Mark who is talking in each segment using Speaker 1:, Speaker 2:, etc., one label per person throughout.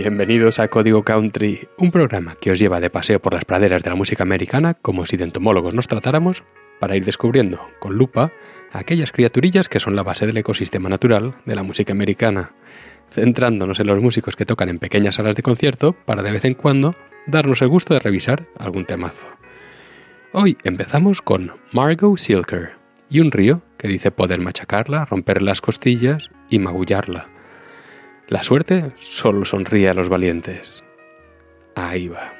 Speaker 1: Bienvenidos a Código Country, un programa que os lleva de paseo por las praderas de la música americana como si de entomólogos nos tratáramos para ir descubriendo, con lupa, aquellas criaturillas que son la base del ecosistema natural de la música americana, centrándonos en los músicos que tocan en pequeñas salas de concierto para de vez en cuando darnos el gusto de revisar algún temazo. Hoy empezamos con Margot Silker y un río que dice poder machacarla, romper las costillas y magullarla la suerte solo sonríe a los valientes. Ahí va.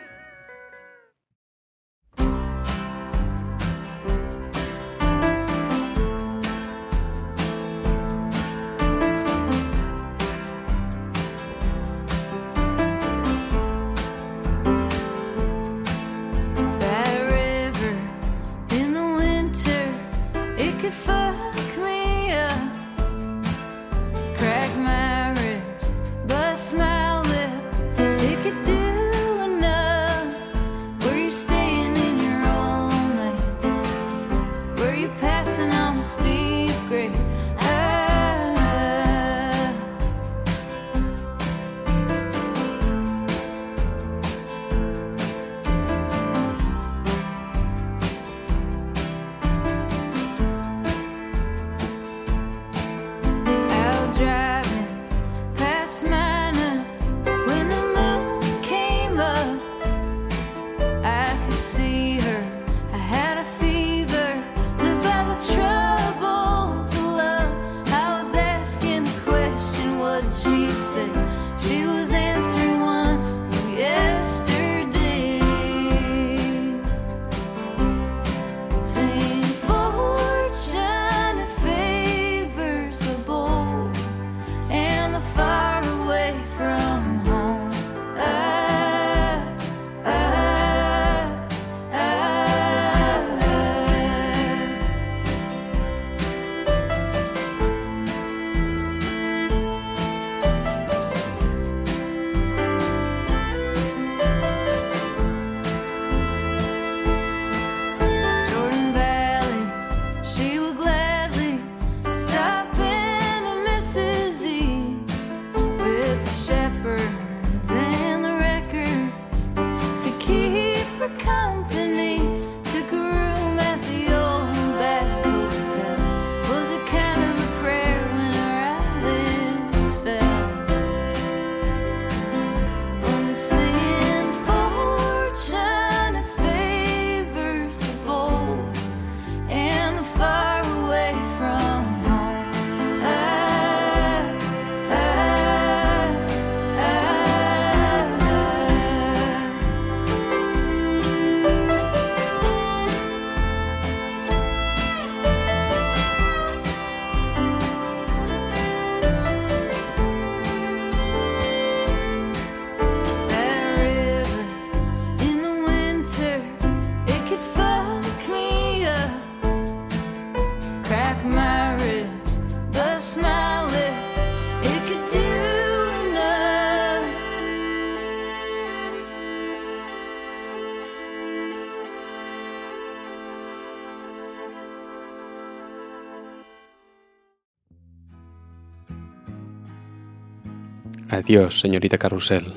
Speaker 1: Adiós, señorita Carrusel.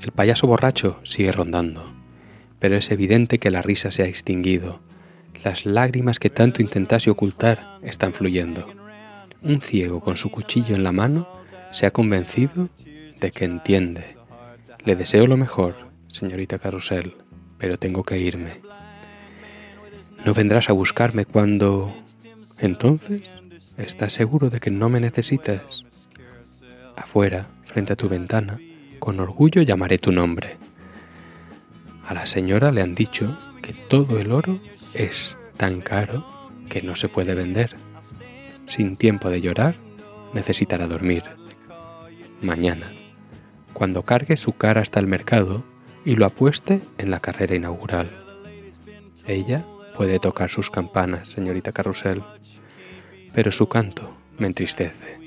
Speaker 1: El payaso borracho sigue rondando, pero es evidente que la risa se ha extinguido. Las lágrimas que tanto intentase ocultar están fluyendo. Un ciego con su cuchillo en la mano se ha convencido de que entiende. Le deseo lo mejor, señorita Carrusel, pero tengo que irme. ¿No vendrás a buscarme cuando... Entonces, ¿estás seguro de que no me necesitas? Afuera, frente a tu ventana, con orgullo llamaré tu nombre. A la señora le han dicho
Speaker 2: que todo el oro es tan caro que no se puede vender. Sin tiempo de llorar, necesitará dormir. Mañana, cuando cargue su cara hasta el mercado y lo apueste en la carrera inaugural. Ella puede tocar sus campanas, señorita Carrusel, pero su canto me entristece.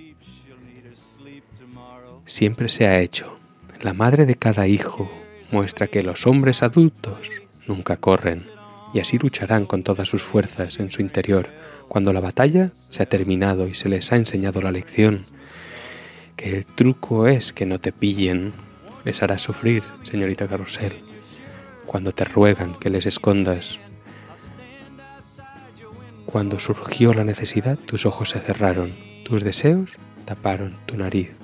Speaker 2: Siempre se ha hecho. La madre de cada hijo muestra que los hombres adultos nunca corren y así lucharán con todas sus fuerzas en su interior cuando la batalla se ha terminado y se les ha enseñado la lección, que el truco es que no te pillen, les hará sufrir, señorita Carrusel, cuando te ruegan que les escondas. Cuando surgió la necesidad, tus ojos se cerraron, tus deseos taparon tu nariz.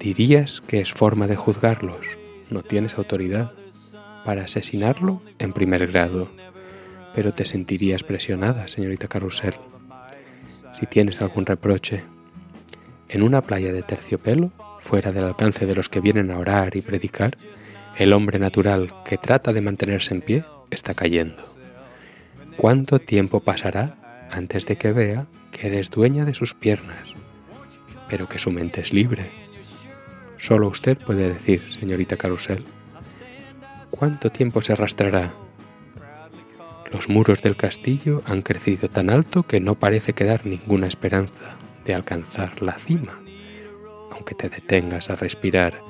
Speaker 2: Dirías que es forma de juzgarlos, no tienes autoridad para asesinarlo en primer grado, pero te sentirías presionada, señorita Carrusel. Si tienes algún reproche, en una playa de terciopelo, fuera del alcance de los que vienen a orar y predicar, el hombre natural que trata de mantenerse en pie está cayendo. ¿Cuánto tiempo pasará antes de que vea que eres dueña de sus piernas, pero que su mente es libre? Solo usted puede decir, señorita Carusel, ¿cuánto tiempo se arrastrará? Los muros del castillo han crecido tan alto que no parece quedar ninguna esperanza de alcanzar la cima, aunque te detengas a respirar.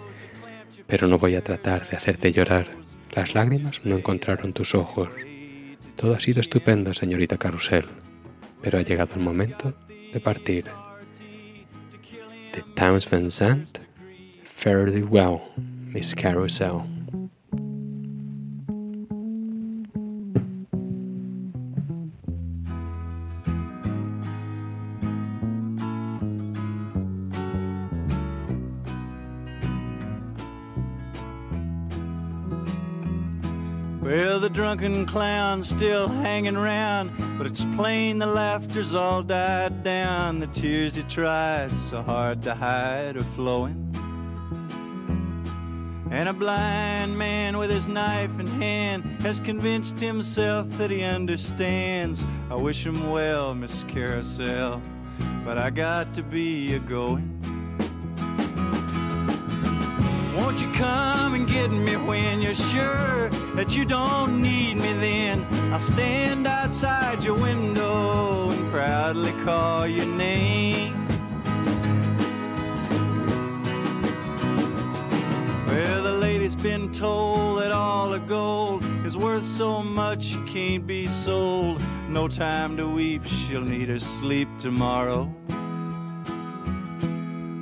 Speaker 2: Pero no voy a tratar de hacerte llorar. Las lágrimas no encontraron tus ojos. Todo ha sido estupendo, señorita Carusel, pero ha llegado el momento de partir. De Towns Van Zandt, Fairly Well, Miss Carousel.
Speaker 3: Well, the drunken clown's still hanging round, but it's plain the laughter's all died down. The tears he tried so hard to hide are flowing. And a blind man with his knife in hand has convinced himself that he understands. I wish him well, Miss Carousel, but I got to be a going. Won't you come and get me when you're sure that you don't need me then? I'll stand outside your window and proudly call your name. Told that all the gold is worth so much it can't be sold. No time to weep, she'll need her sleep tomorrow.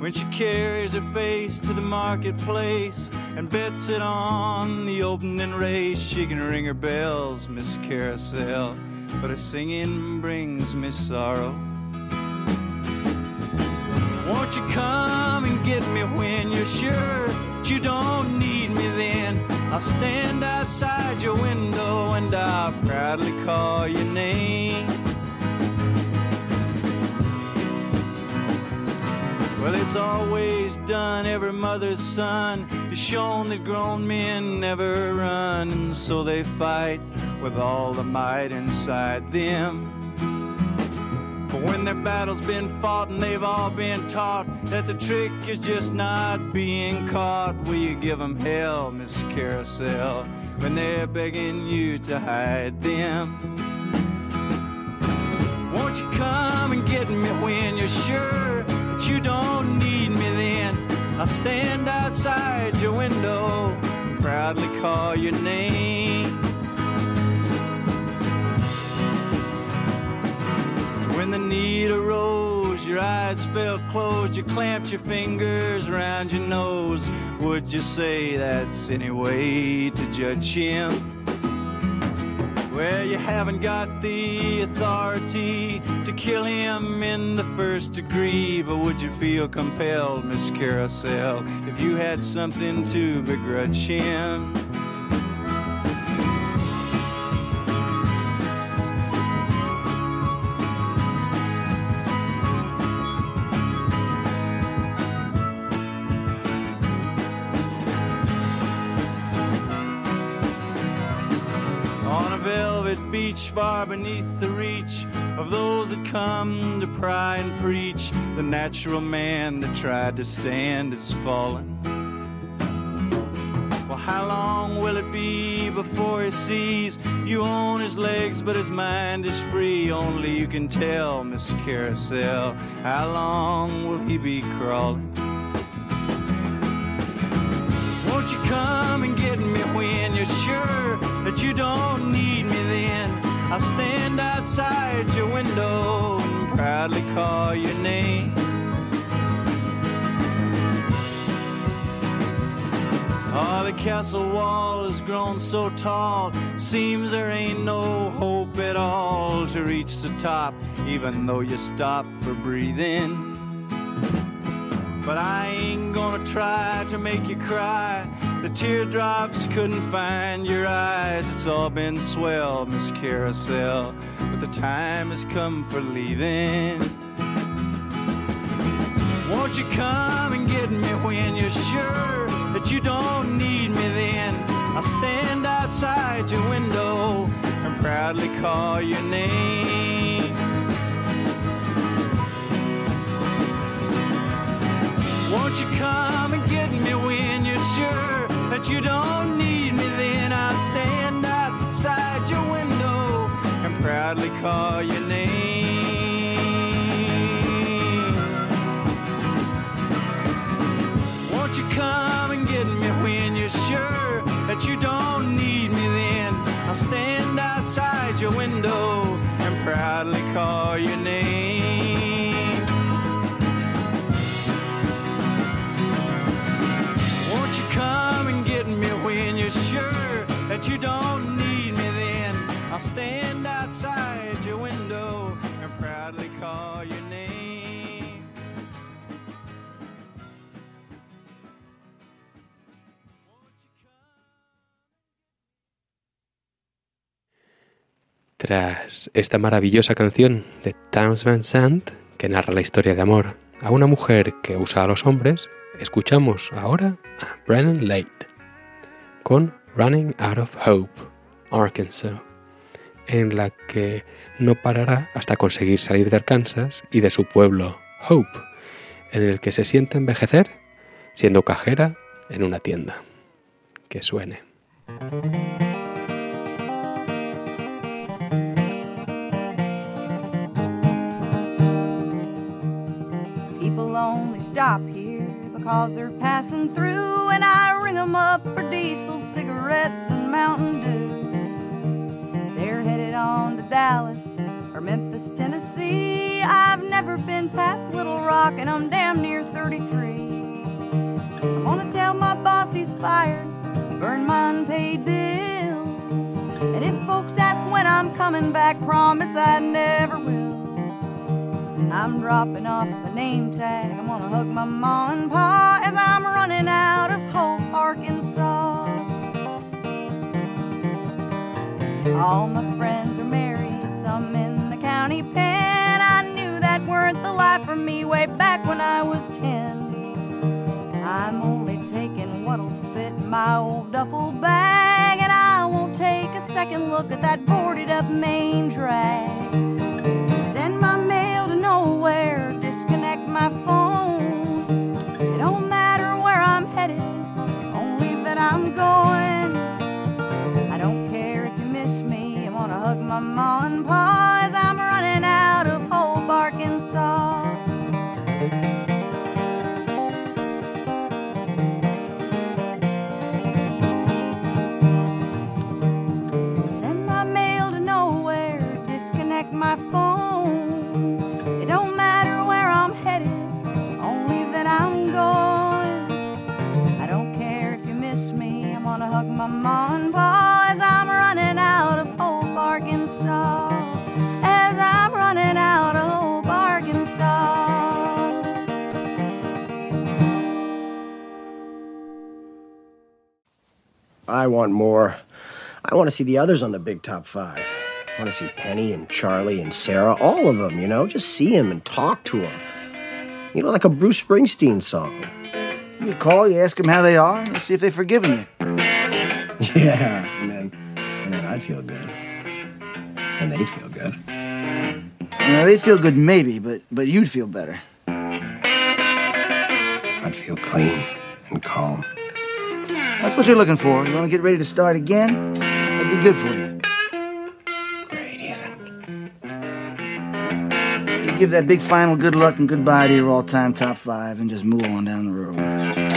Speaker 3: When she carries her face to the marketplace and bets it on the opening race, she can ring her bells, Miss Carousel, but her singing brings me sorrow. Won't you come and get me when you're sure that you don't need me then? I'll stand outside your window and I'll proudly call your name. Well, it's always done. Every mother's son is shown that grown men never run, and so they fight with all the might inside them. When their battle's been fought and they've all been taught that the trick is just not being caught, will you give them hell, Miss Carousel, when they're begging you to hide them? Won't you come and get me when you're sure that you don't need me then? I'll stand outside your window and proudly call your name. When the need arose, your eyes fell closed, you clamped your fingers around your nose. Would you say that's any way to judge him? Well, you haven't got the authority to kill him in the first degree, but would you feel compelled, Miss Carousel, if you had something to begrudge him? Beach, far beneath the reach of those that come to pry and preach. The natural man that tried to stand is fallen. Well, how long will it be before he sees you on his legs, but his mind is free? Only you can tell, Miss Carousel. How long will he be crawling? Won't you come and get me when you're sure that you don't need me? I'll stand outside your window and proudly call your name. Oh, the castle wall has grown so tall, seems there ain't no hope at all to reach the top, even though you stop for breathing. But I ain't gonna try to make you cry. The teardrops couldn't find your eyes. It's all been swell, Miss Carousel, but the time has come for leaving. Won't you come and get me when you're sure that you don't need me then? I'll stand outside your window and proudly call your name. Won't you come and get me when you're sure that you don't need me? Then I'll stand outside your window and proudly call your name. Won't you come and get me when you're sure that you don't need me? Then I'll stand outside your window and proudly call your name.
Speaker 2: Tras esta maravillosa canción de Towns Van Sant, que narra la historia de amor a una mujer que usa a los hombres, escuchamos ahora a Brennan Lake con Running Out of Hope, Arkansas, en la que no parará hasta conseguir salir de Arkansas y de su pueblo, Hope, en el que se siente envejecer siendo cajera en una tienda. Que suene.
Speaker 4: People only stop here because they're passing through, and I ring 'em up for diesel, cigarettes, and Mountain Dew. They're headed on to Dallas or Memphis, Tennessee. I've never been past Little Rock, and I'm damn near 33. I'm gonna tell my boss he's fired, burn my unpaid bills. And if folks ask when I'm coming back, promise I never will. I'm dropping off my name tag. I'm gonna hug my ma and pa as I'm running out of Hope, Arkansas. All my friends are married, some in the county pen. I knew that weren't the life for me way back when I was ten. I'm only taking what'll fit my old duffel bag, and I won't take a second look at that boarded up main drag.
Speaker 5: want more. I want to see the others on the big top five. I want to see Penny and Charlie and Sarah, all of them, you know, just see them and talk to them. You know, like a Bruce Springsteen song.
Speaker 6: You call, you ask them how they are, and see if they've forgiven you.
Speaker 5: Yeah, and then, and then I'd feel good. And they'd feel good.
Speaker 6: You know, they'd feel good maybe, but, but you'd feel better.
Speaker 5: I'd feel clean and calm.
Speaker 6: That's what you're looking for. You want to get ready to start again? That'd be good for you.
Speaker 5: Great,
Speaker 6: Give that big final good luck and goodbye to your all time top five and just move on down the road.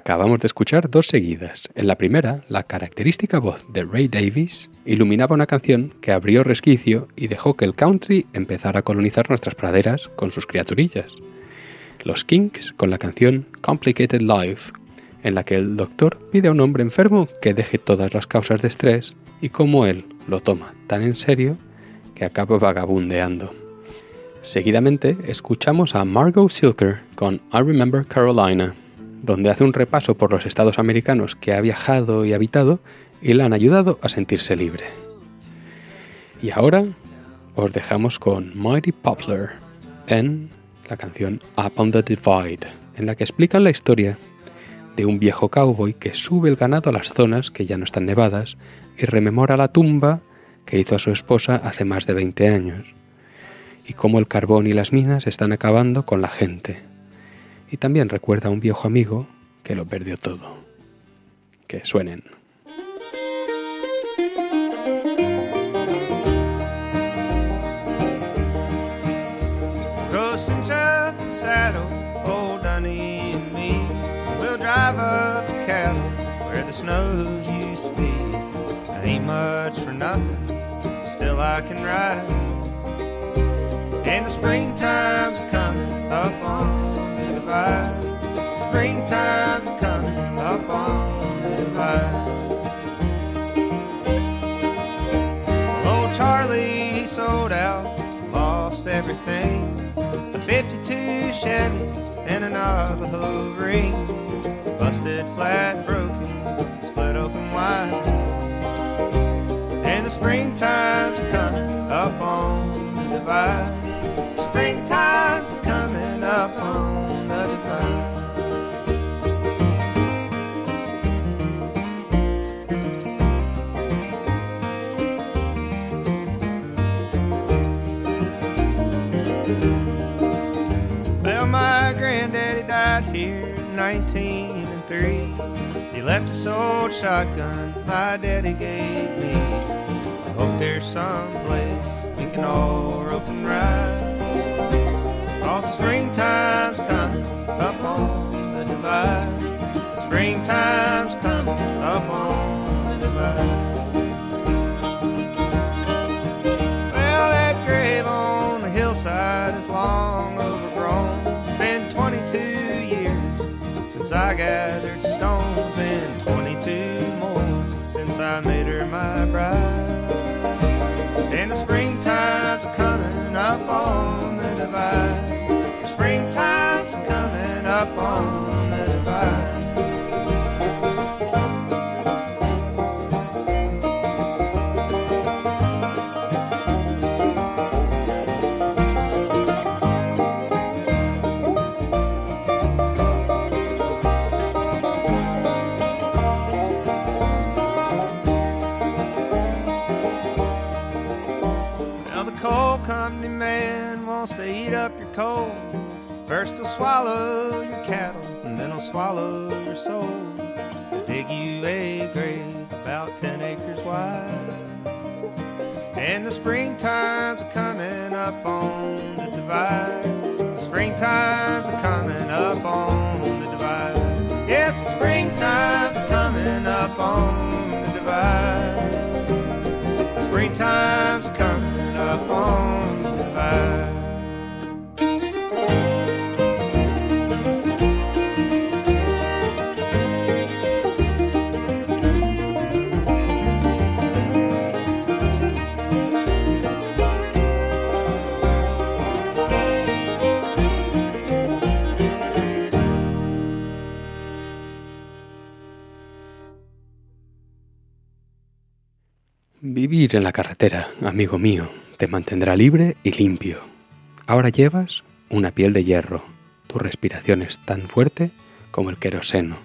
Speaker 2: Acabamos de escuchar dos seguidas. En la primera, la característica voz de Ray Davis iluminaba una canción que abrió resquicio y dejó que el country empezara a colonizar nuestras praderas con sus criaturillas. Los Kinks con la canción Complicated Life, en la que el doctor pide a un hombre enfermo que deje todas las causas de estrés y como él lo toma tan en serio que acaba vagabundeando. Seguidamente escuchamos a Margot Silker con I Remember Carolina, donde hace un repaso por los estados americanos que ha viajado y habitado y le han ayudado a sentirse libre. Y ahora os dejamos con Mighty Poplar en la canción Up on the Divide, en la que explican la historia de un viejo cowboy que sube el ganado a las zonas que ya no están nevadas y rememora la tumba que hizo a su esposa hace más de 20 años, y cómo el carbón y las minas están acabando con la gente. Y también recuerda a un viejo amigo que lo perdió todo. Que suenen.
Speaker 7: We'll drive up to cattle where the snows used to be. I ain't much for nothing, still I can ride. And the springtime's coming up on divide. Springtime's coming up on the divide. Old Charlie, he sold out, lost everything. A 52 Chevy and a Navajo ring. Busted flat, broken, split open wide. Left this old shotgun my daddy gave me. I hope there's some place we can all rope and ride. Cause springtime's coming up on the divide. Springtime's coming up on the divide. Well, that grave on the hillside is long overgrown. It's been 22 years as I gathered stones and 22 more since I made her my bride. And the springtime's a coming up on the divide. The springtime's a coming up on First he'll swallow your cattle, and then he'll swallow your soul. They'll dig you a grave about ten acres wide. And the springtime's a coming up on the divide. The springtime's a coming up on
Speaker 2: Vivir en la carretera, amigo mío, te mantendrá libre y limpio. Ahora llevas una piel de hierro. Tu respiración es tan fuerte como el queroseno.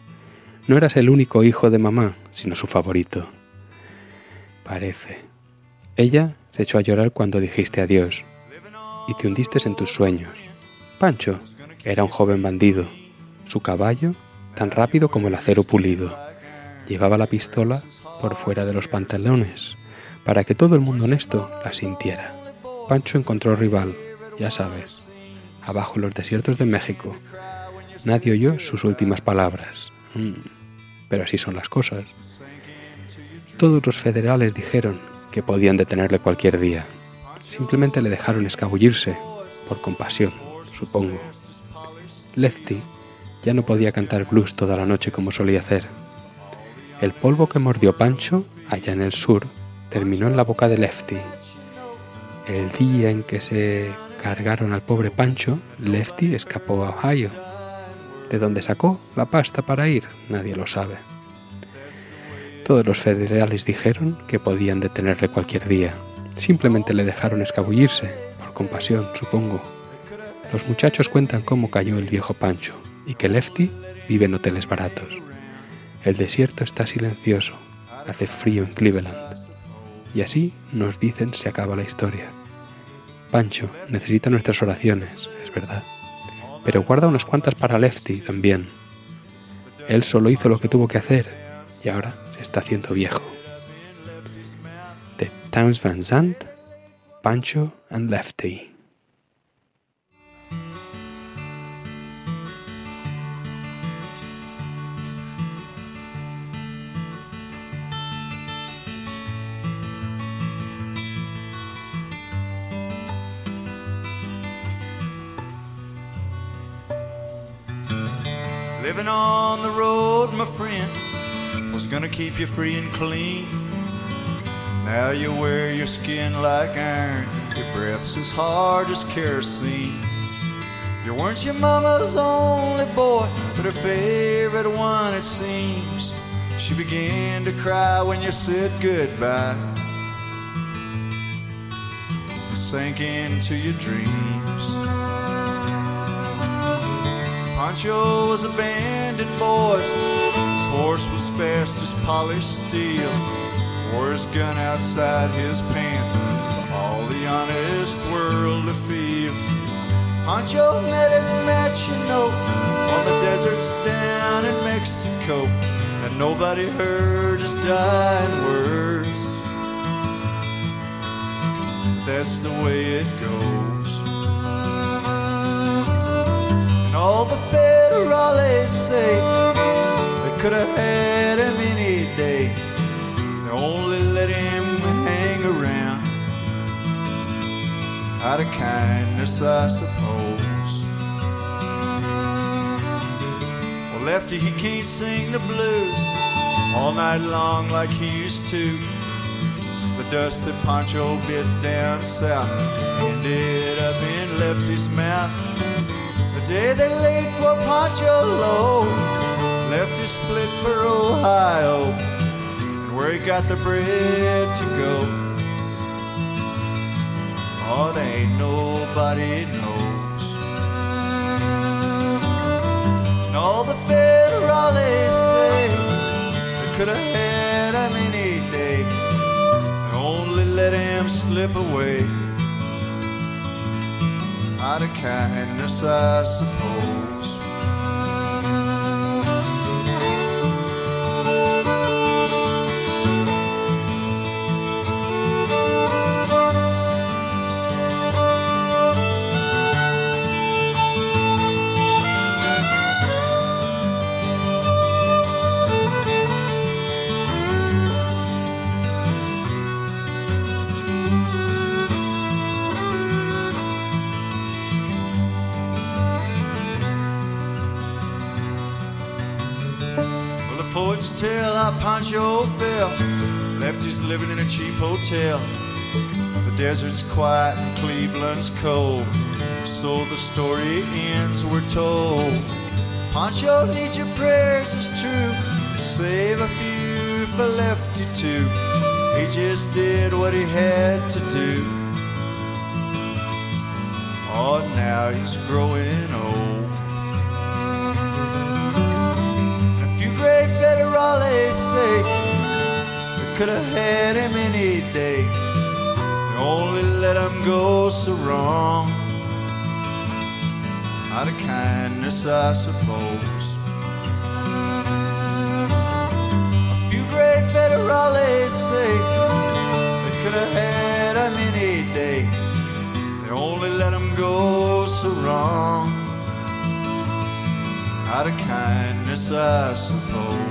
Speaker 2: No eras el único hijo de mamá, sino su favorito. Parece. Ella se echó a llorar cuando dijiste adiós y te hundiste en tus sueños. Pancho era un joven bandido. Su caballo, tan rápido como el acero pulido, llevaba la pistola por fuera de los pantalones para que todo el mundo honesto la sintiera. Pancho encontró rival, ya sabes, abajo en los desiertos de México. Nadie oyó sus últimas palabras. Mm, pero así son las cosas. Todos los federales dijeron que podían detenerle cualquier día. Simplemente le dejaron escabullirse, por compasión, supongo. Lefty ya no podía cantar blues toda la noche como solía hacer. El polvo que mordió Pancho, allá en el sur, terminó en la boca de Lefty. El día en que se cargaron al pobre Pancho, Lefty escapó a Ohio. ¿De dónde sacó la pasta para ir? Nadie lo sabe. Todos los federales dijeron que podían detenerle cualquier día. Simplemente le dejaron escabullirse, por compasión, supongo. Los muchachos cuentan cómo cayó el viejo Pancho y que Lefty vive en hoteles baratos. El desierto está silencioso, hace frío en Cleveland. Y así nos dicen se acaba la historia. Pancho necesita nuestras oraciones, es verdad. Pero guarda unas cuantas para Lefty también. Él solo hizo lo que tuvo que hacer y ahora se está haciendo viejo. De Towns Van Zandt, Pancho and Lefty.
Speaker 3: On the road, my friend, was gonna keep you free and clean. Now you wear your skin like iron, your breath's as hard as kerosene. You weren't your mama's only boy, but her favorite one, it seems. She began to cry when you said goodbye. You sank into your dreams. Pancho was a bandit, boys. His horse was fast as polished steel. Wore his gun outside his pants all the honest world to feel. Pancho met his match, you know, on the deserts down in Mexico. And nobody heard his dying words. That's the way it goes. And all the federales say they could have had him any day. They only let him hang around out of kindness, I suppose. Well, Lefty, he can't sing the blues all night long like he used to. The dust that Pancho bit down south ended up in Lefty's mouth. Day they laid poor Pancho low, Lefty split for Ohio, and where he got the bread to go. Oh, there ain't nobody knows. And all the federales say they could have had him any day. They only let him slip away. Out of kindness, I suppose. Pancho fell. Lefty's living in a cheap hotel. The desert's quiet and Cleveland's cold. So the story ends, we're told. Pancho needs your prayers, it's true. Save a few for Lefty too. He just did what he had to do. Oh, now he's growing old. Could have had him any day. They only let him go so wrong. Out of kindness, I suppose. A few gray federales say they could have had him any day. They only let him go so wrong. Out of kindness, I suppose.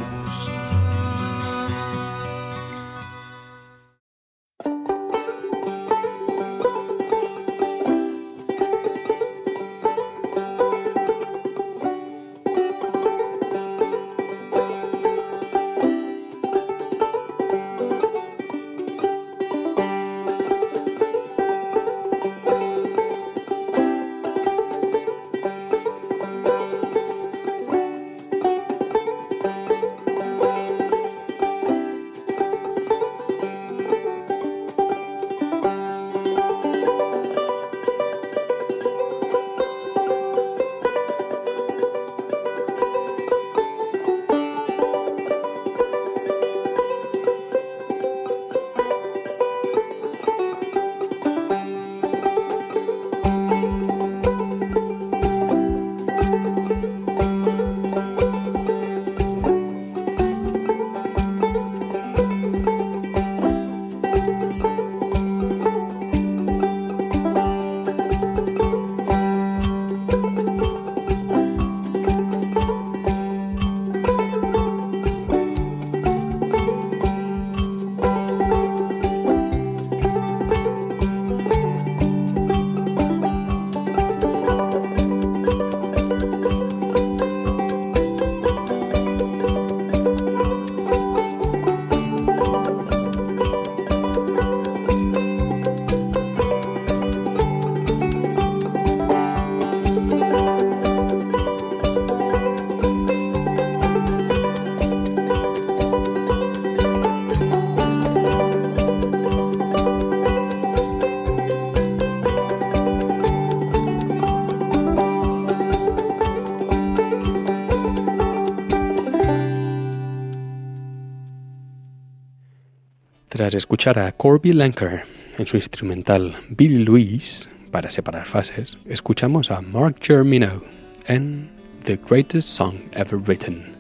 Speaker 2: Tras escuchar a Corby Lanker en su instrumental Billy Louise para separar fases, escuchamos a Mark Germino en The Greatest Song Ever Written,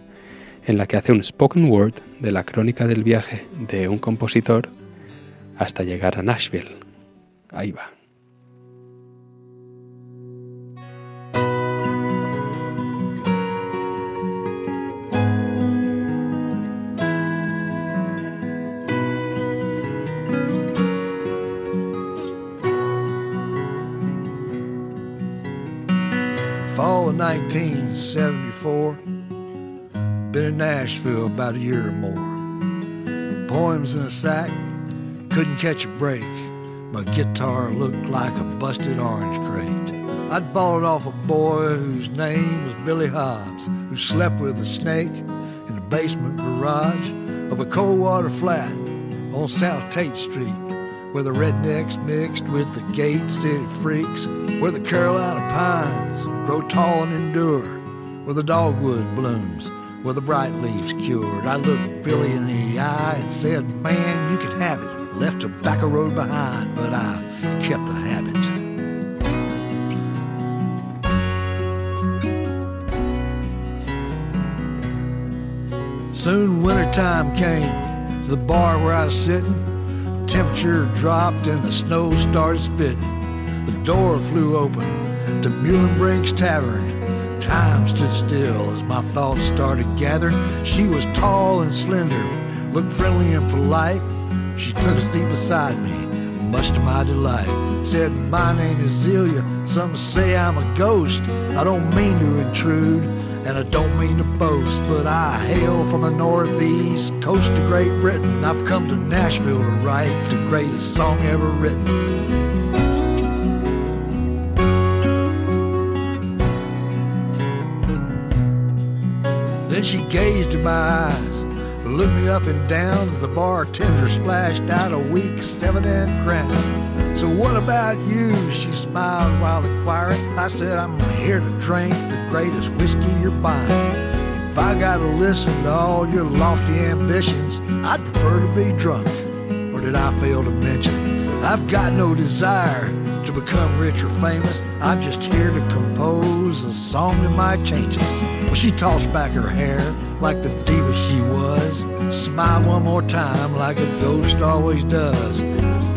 Speaker 2: en la que hace un spoken word de la crónica del viaje de un compositor hasta llegar a Nashville. Ahí va.
Speaker 8: 1974, Been in Nashville about a year or more. Poems in a sack, couldn't catch a break. My guitar looked like a busted orange crate. I'd bought it off a boy whose name was Billy Hobbs, who slept with a snake in the basement garage of a cold water flat on South Tate Street, where the rednecks mixed with the Gate City freaks, where the Carolina pines grow tall and endure, where the dogwood blooms, where the bright leaves cured. I looked Billy in the eye and said, Man, you can have it. Left tobacco road behind, but I kept the habit. Soon wintertime came to the bar where I was sitting. Temperature dropped and the snow started spitting. The door flew open to Muhlenbrink's Tavern. Time stood still as my thoughts started gathering. She was tall and slender, looked friendly and polite. She took a seat beside me, much to my delight. Said, My name is Zelia. Some say I'm a ghost. I don't mean to intrude, and I don't mean to boast, but I hail from the northeast coast of Great Britain. I've come to Nashville to write the greatest song ever written. Then she gazed in my eyes, looked me up and down as the bartender splashed out a weak seven and crown. So what about you? She smiled while inquiring. I said, I'm here to drink the greatest whiskey you're buying. If I gotta listen to all your lofty ambitions, I'd prefer to be drunk. Or did I fail to mention? I've got no desire to become rich or famous. I'm just here to compose a song that might change us. Well, she tossed back her hair like the diva she was, smiled one more time like a ghost always does,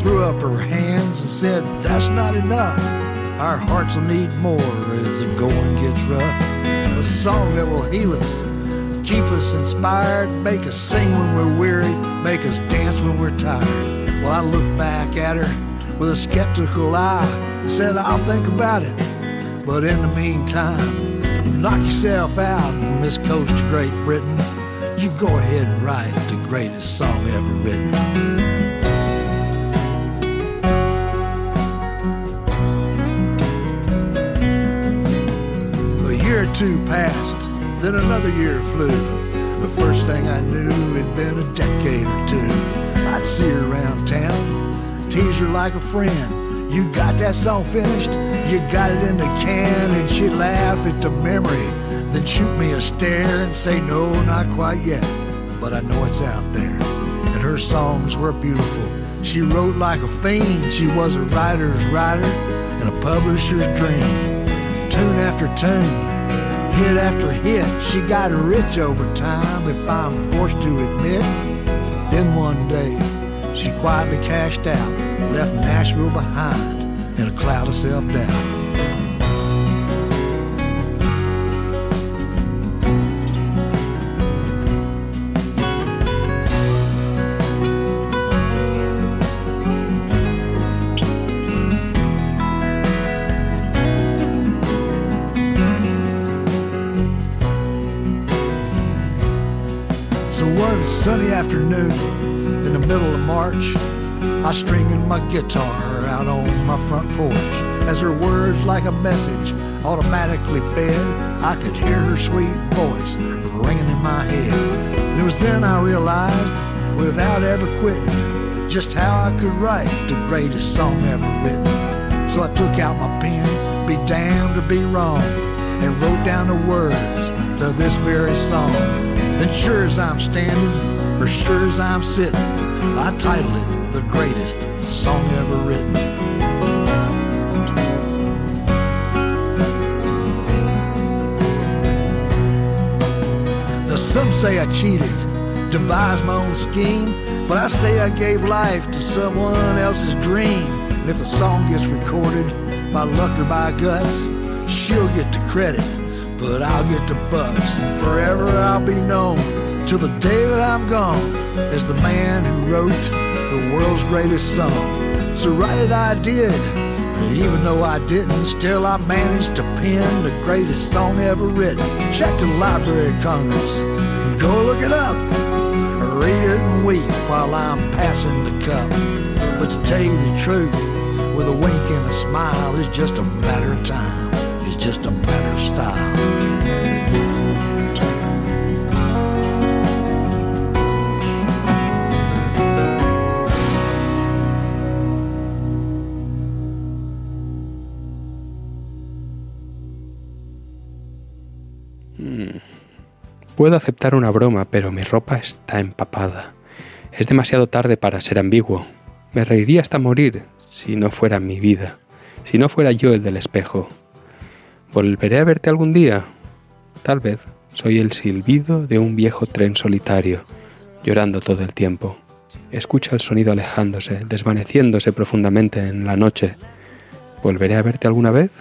Speaker 8: threw up her hands and said, That's not enough. Our hearts will need more as the going gets rough. A song that will heal us, keep us inspired, make us sing when we're weary, make us dance when we're tired. Well, I looked back at her with a skeptical eye, said, I'll think about it. But in the meantime, knock yourself out, Miss Coast of Great Britain. You go ahead and write the greatest song ever written. A year or two passed, then another year flew. The first thing I knew, it'd been a decade or two. I'd see her around town, tease her like a friend. You got that song finished? You got it in the can, and she'd laugh at the memory, then shoot me a stare and say, No, not quite yet, but I know it's out there. And her songs were beautiful. She wrote like a fiend. She was a writer's writer and a publisher's dream. Tune after tune, hit after hit. She got rich over time, if I'm forced to admit. Then one day, she quietly cashed out, left Nashville behind in a cloud of self doubt. So one sunny afternoon in the middle of March, I stringing my guitar out on my front porch. As her words, like a message, automatically fed, I could hear her sweet voice ringing in my head. And it was then I realized, without ever quitting, just how I could write the greatest song ever written. So I took out my pen, be damned to be wrong, and wrote down the words to this very song. Then sure as I'm standing, or sure as I'm sitting, I titled it Greatest Song Ever Written. Now some say I cheated, devised my own scheme, but I say I gave life to someone else's dream. And if a song gets recorded by luck or by guts, she'll get the credit, but I'll get the bucks. And forever I'll be known till the day that I'm gone as the man who wrote the world's greatest song. So write it I did, even though I didn't, still I managed to pen the greatest song ever written. Check the Library of Congress, and go look it up. Read it and weep while I'm passing the cup. But to tell you the truth, with a wink and a smile, it's just a matter of time. It's just a matter of style.
Speaker 2: Puedo aceptar una broma, pero mi ropa está empapada. Es demasiado tarde para ser ambiguo. Me reiría hasta morir si no fuera mi vida, si no fuera yo el del espejo. ¿Volveré a verte algún día? Tal vez soy el silbido de un viejo tren solitario, llorando todo el tiempo. Escucha el sonido alejándose, desvaneciéndose profundamente en la noche. ¿Volveré a verte alguna vez?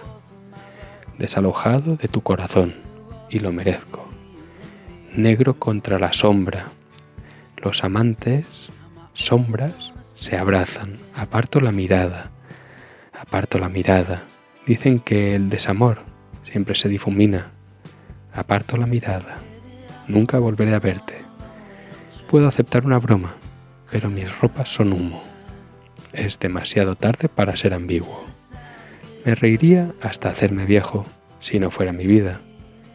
Speaker 2: Desalojado de tu corazón, y lo merezco negro contra la sombra. Los amantes, sombras, se abrazan. Aparto la mirada. Aparto la mirada. Dicen que el desamor siempre se difumina. Aparto la mirada. Nunca volveré a verte. Puedo aceptar una broma, pero mis ropas son humo. Es demasiado tarde para ser ambiguo. Me reiría hasta hacerme viejo, si no fuera mi vida,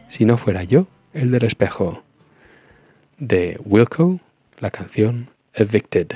Speaker 2: si no fuera yo el del espejo de Wilco, la canción Evicted.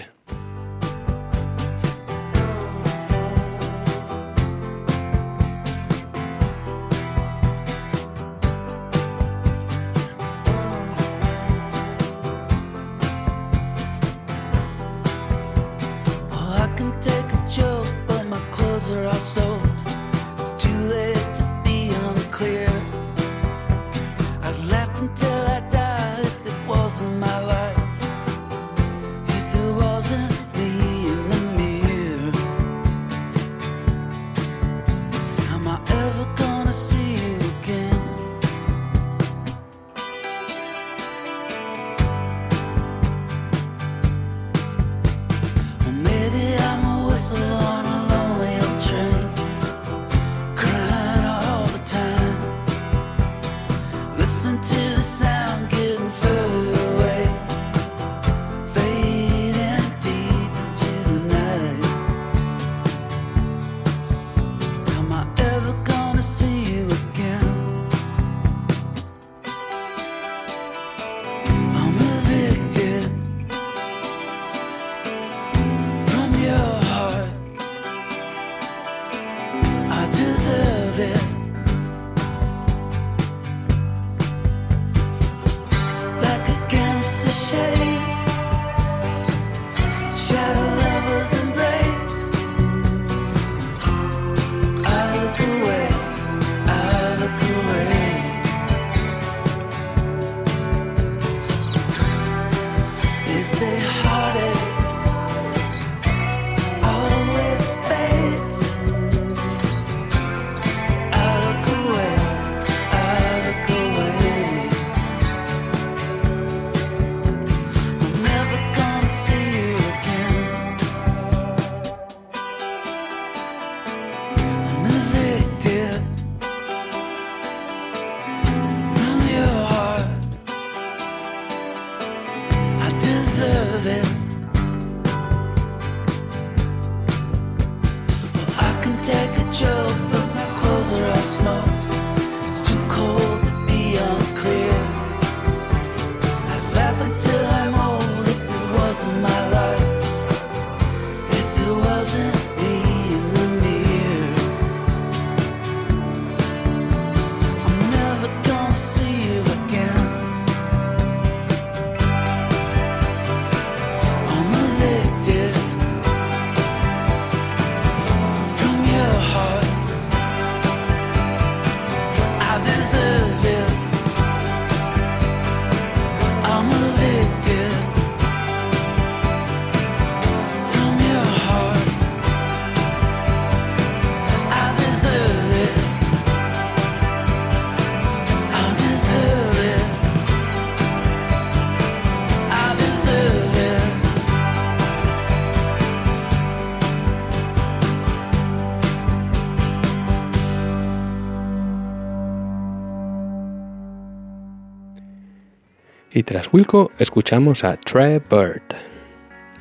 Speaker 2: Y tras Wilco escuchamos a Trey Bird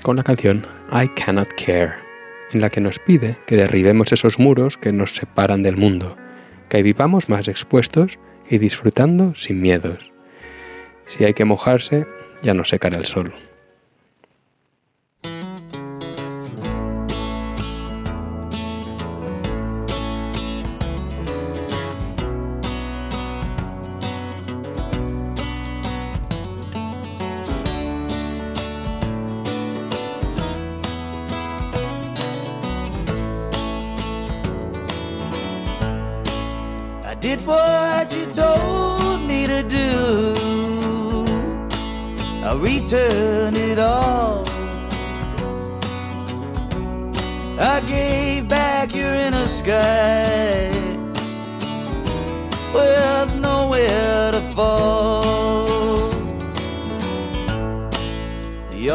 Speaker 2: con la canción I Cannot Care, en la que nos pide que derribemos esos muros que nos separan del mundo, que vivamos más expuestos y disfrutando sin miedos. Si hay que mojarse, ya no secará el sol.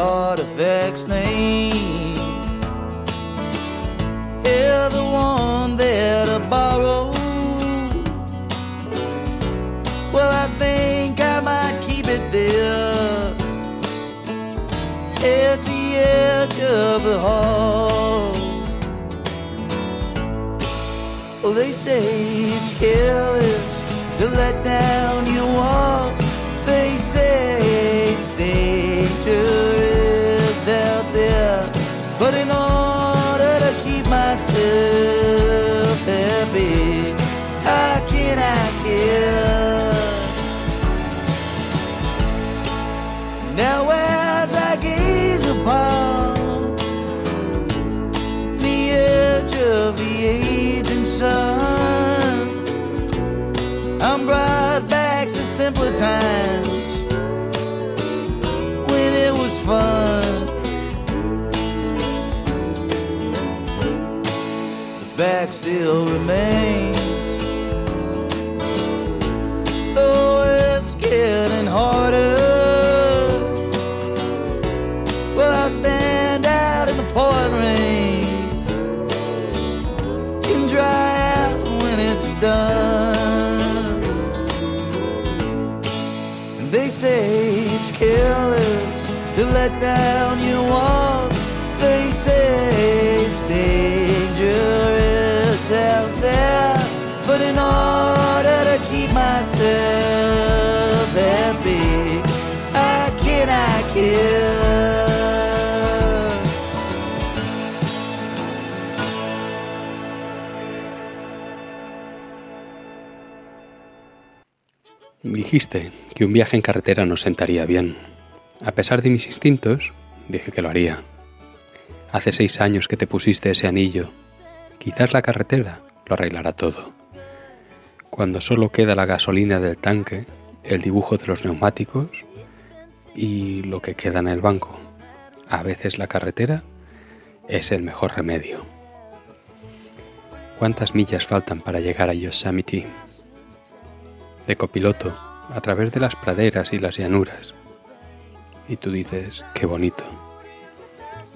Speaker 3: The artifact's name is the one that I borrowed. Well, I think I might keep it there at the edge of the hall. Oh, they say it's careless to let down still remains, though it's getting harder. Well, I stand out in the pouring rain can dry out when it's done. And they say it's careless to let down
Speaker 2: Dijiste que un viaje en carretera nos sentaría bien. A pesar de mis instintos, dije que lo haría. Hace seis años que te pusiste ese anillo. Quizás la carretera lo arreglará todo. Cuando solo queda la gasolina del tanque, el dibujo de los neumáticos y lo que queda en el banco. A veces la carretera es el mejor remedio. ¿Cuántas millas faltan para llegar a Yosemite? De copiloto, a través de las praderas y las llanuras. Y tú dices, qué bonito.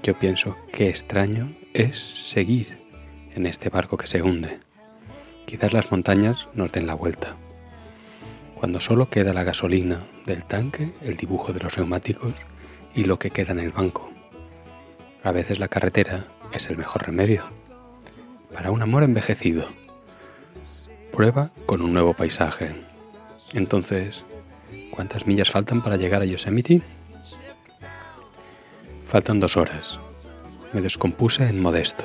Speaker 2: Yo pienso, qué extraño es seguir en este barco que se hunde. Quizás las montañas nos den la vuelta. Cuando solo queda la gasolina del tanque, el dibujo de los neumáticos y lo que queda en el banco. A veces la carretera es el mejor remedio para un amor envejecido. Prueba con un nuevo paisaje. Entonces, ¿cuántas millas faltan para llegar a Yosemite? Faltan dos horas. Me descompuse en modesto.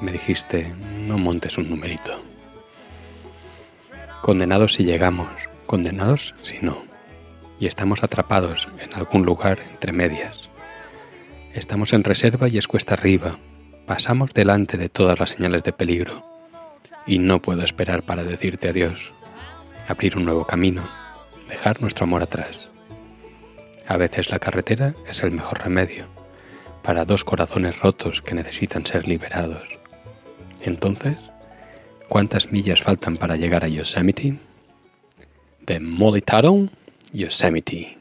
Speaker 2: Y me dijiste, no montes un numerito. Condenados si llegamos, condenados si no. Y estamos atrapados en algún lugar entre medias. Estamos en reserva y es cuesta arriba. Pasamos delante de todas las señales de peligro. Y no puedo esperar para decirte adiós. Abrir un nuevo camino. Dejar nuestro amor atrás. A veces la carretera es el mejor remedio para dos corazones rotos que necesitan ser liberados. Entonces, ¿cuántas millas faltan para llegar a Yosemite? De Molly Tuttle, Yosemite.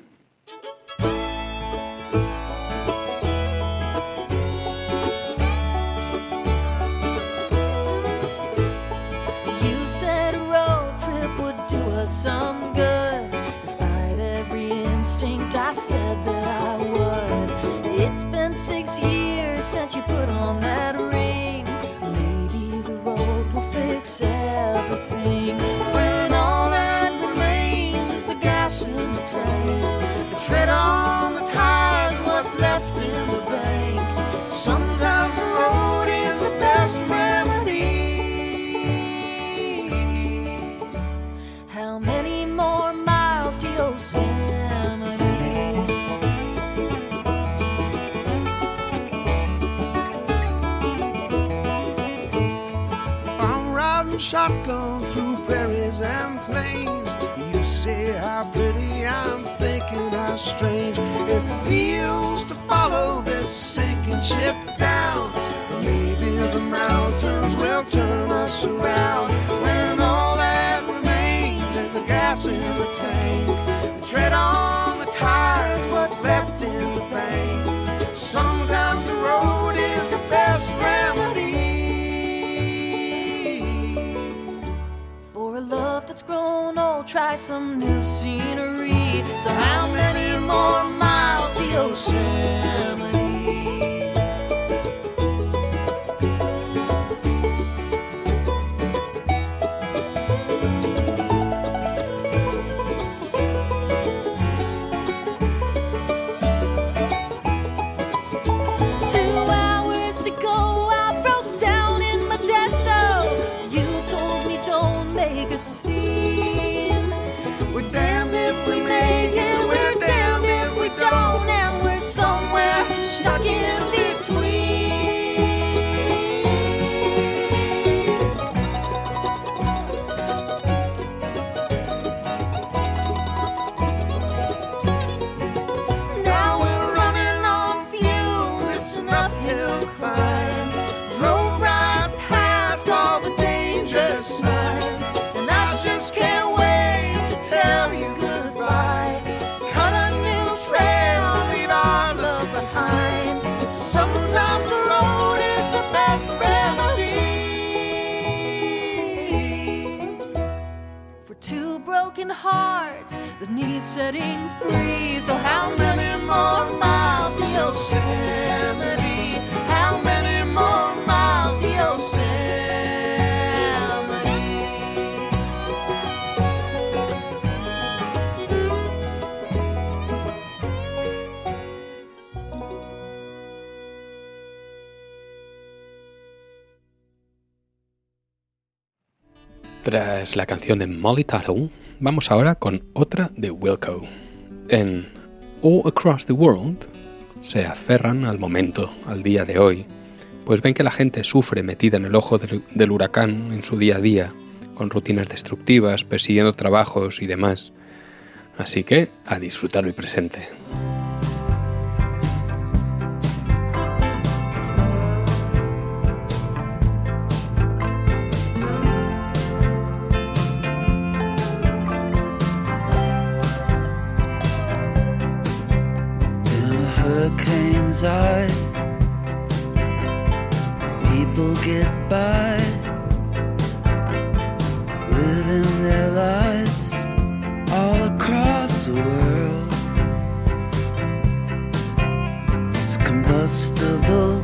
Speaker 9: It's been six years
Speaker 1: since you put on that ring.
Speaker 8: Strange it feels to follow this sinking ship down. Maybe the mountains will turn us around when all that remains is the gas in the tank. The tread on the tires, what's left in the bank. Sometimes the road is the best remedy.
Speaker 1: A love that's grown old, try some new scenery. So how many more miles to Yosemite? Broken hearts that need setting free. So how many more miles to Yosemite?
Speaker 2: Tras la canción de Molly Tuttle, vamos ahora con otra de Wilco. En All Across the World se aferran al momento, al día de hoy, pues ven que la gente sufre metida en el ojo del, del huracán en su día a día, con rutinas destructivas, persiguiendo trabajos y demás. Así que a disfrutar el presente.
Speaker 10: Hurricane's eye, people get by, living their lives all across the world. It's combustible,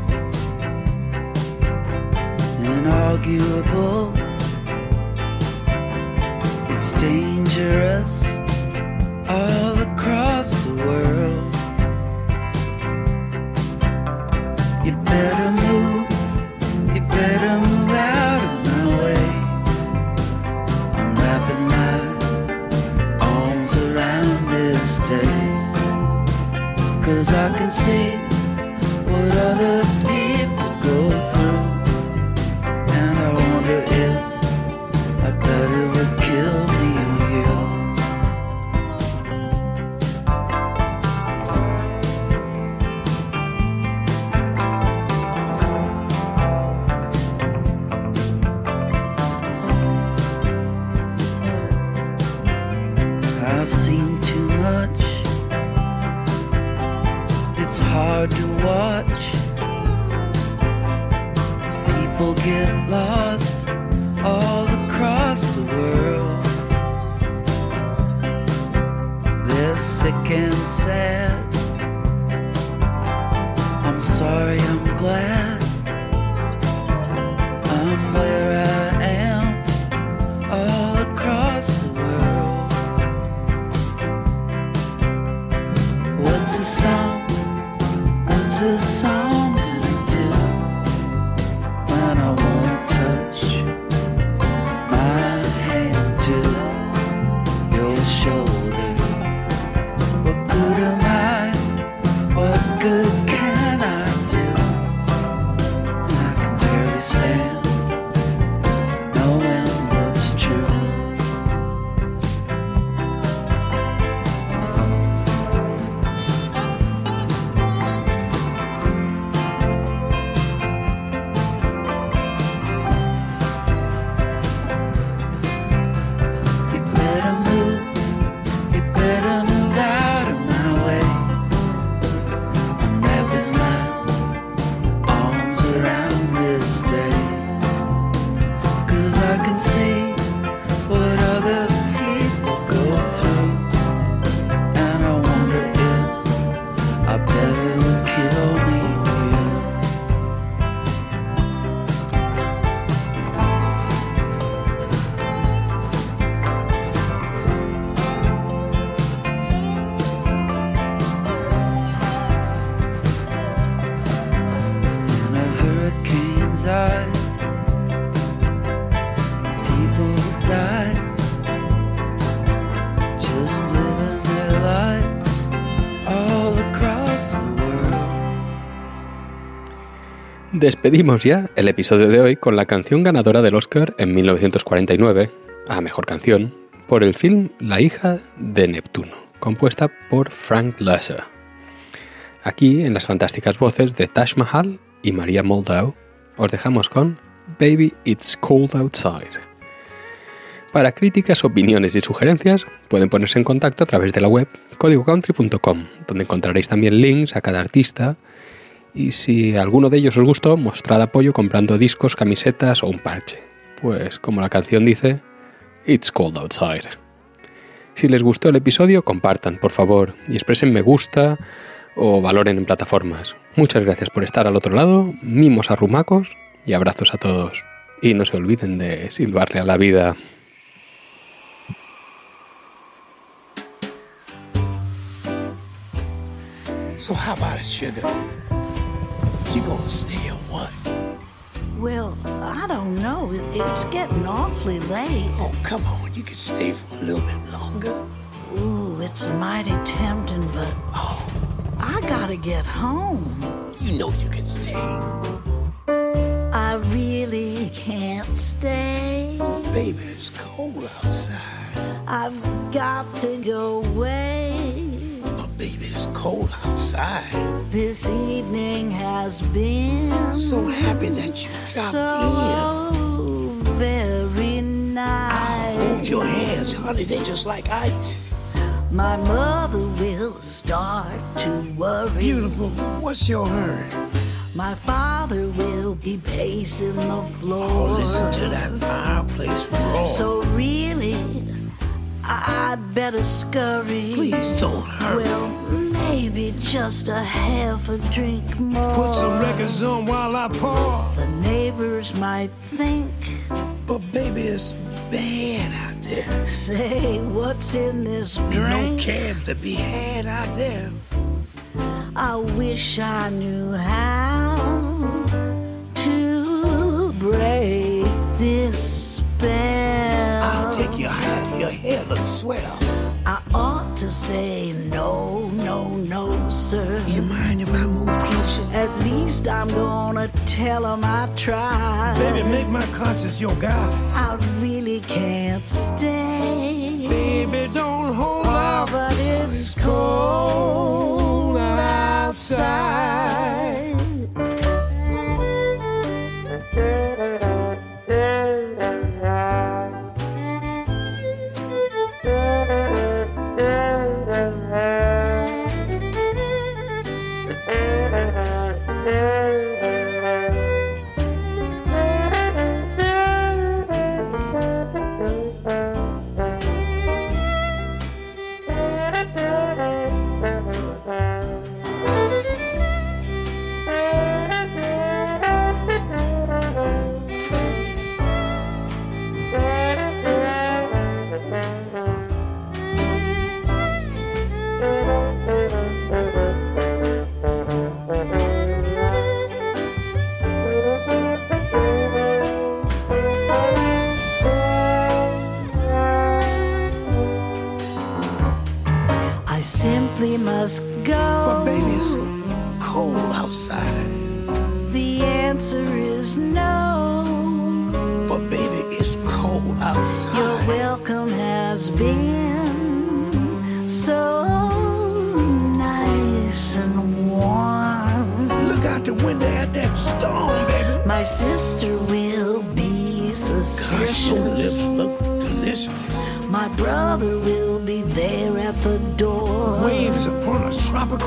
Speaker 10: inarguable. It's dangerous all across the world. You better move, you better move out of my way. I'm wrapping my arms around this day. Cause I can see
Speaker 2: Despedimos ya el episodio de hoy con la canción ganadora del Oscar en 1949, a Mejor Canción, por el film La hija de Neptuno, compuesta por Frank Loesser. Aquí, en las fantásticas voces de Tash Mahal y María Moldau, os dejamos con Baby It's Cold Outside. Para críticas, opiniones y sugerencias, pueden ponerse en contacto a través de la web códigocountry.com, donde encontraréis también links a cada artista y si alguno de ellos os gustó, mostrad apoyo comprando discos, camisetas o un parche. Pues como la canción dice, It's cold outside. Si les gustó el episodio, compartan, por favor, y expresen me gusta o valoren en plataformas. Muchas gracias por estar al otro lado, mimos a rumacos y abrazos a todos. Y no se olviden de silbarle a la vida.
Speaker 11: So how about sugar? You gonna stay or what?
Speaker 12: Well, I don't know. It's getting awfully late.
Speaker 11: Oh, come on. You can stay for a little bit longer.
Speaker 12: Ooh, it's mighty tempting, but
Speaker 11: Oh,
Speaker 12: I gotta get home.
Speaker 11: you know you can stay.
Speaker 12: I really can't stay.
Speaker 11: Baby, it's cold outside.
Speaker 12: I've got to go away.
Speaker 11: But baby, it's cold outside.
Speaker 12: This evening has been
Speaker 11: So happy that you dropped
Speaker 12: so very nice.
Speaker 11: I'll Hold your hands, honey. They're just like ice.
Speaker 12: My mother will start to worry.
Speaker 11: Beautiful. What's your hurry?
Speaker 12: My father will be pacing the oh, floor.
Speaker 11: Oh, listen to that fireplace roar.
Speaker 12: So really, I'd better scurry.
Speaker 11: Please don't hurry.
Speaker 12: Well, maybe just a half a drink more.
Speaker 11: Put some records on while I pour.
Speaker 12: The neighbors might think,
Speaker 11: But baby, it's bad out there.
Speaker 12: say, what's in this drink?
Speaker 11: No cabs to be had out there.
Speaker 12: I wish I knew how to break this spell.
Speaker 11: I'll take your. Your hair looks swell.
Speaker 12: I ought to say no, no, no, sir.
Speaker 11: You mind if I move closer?
Speaker 12: At least I'm gonna tell him I tried.
Speaker 11: Baby, make my conscience your guide.
Speaker 12: I really can't stay.
Speaker 11: Baby, don't hold
Speaker 12: Oh,
Speaker 11: out.
Speaker 12: but it's
Speaker 11: It's cold outside.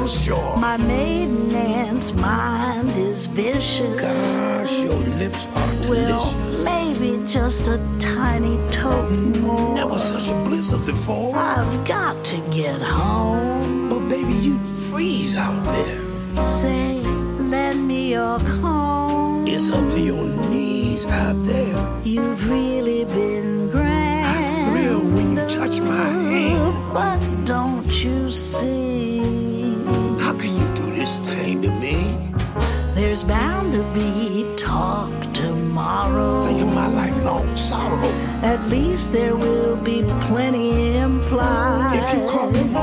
Speaker 11: Shore.
Speaker 12: My maiden aunt's mind is vicious.
Speaker 11: Gosh, your lips are delicious.
Speaker 12: Well, maybe just a tiny token mm, more.
Speaker 11: Never such a blizzard before.
Speaker 12: I've got to get home.
Speaker 11: But baby, you'd freeze out there.
Speaker 12: Say, lend me your comb.
Speaker 11: It's up to your knees out there.
Speaker 12: You've really been grand.
Speaker 11: I thrill when you touch my hand.
Speaker 12: But don't you see? At least there will be plenty implied.
Speaker 11: If you caught pneumonia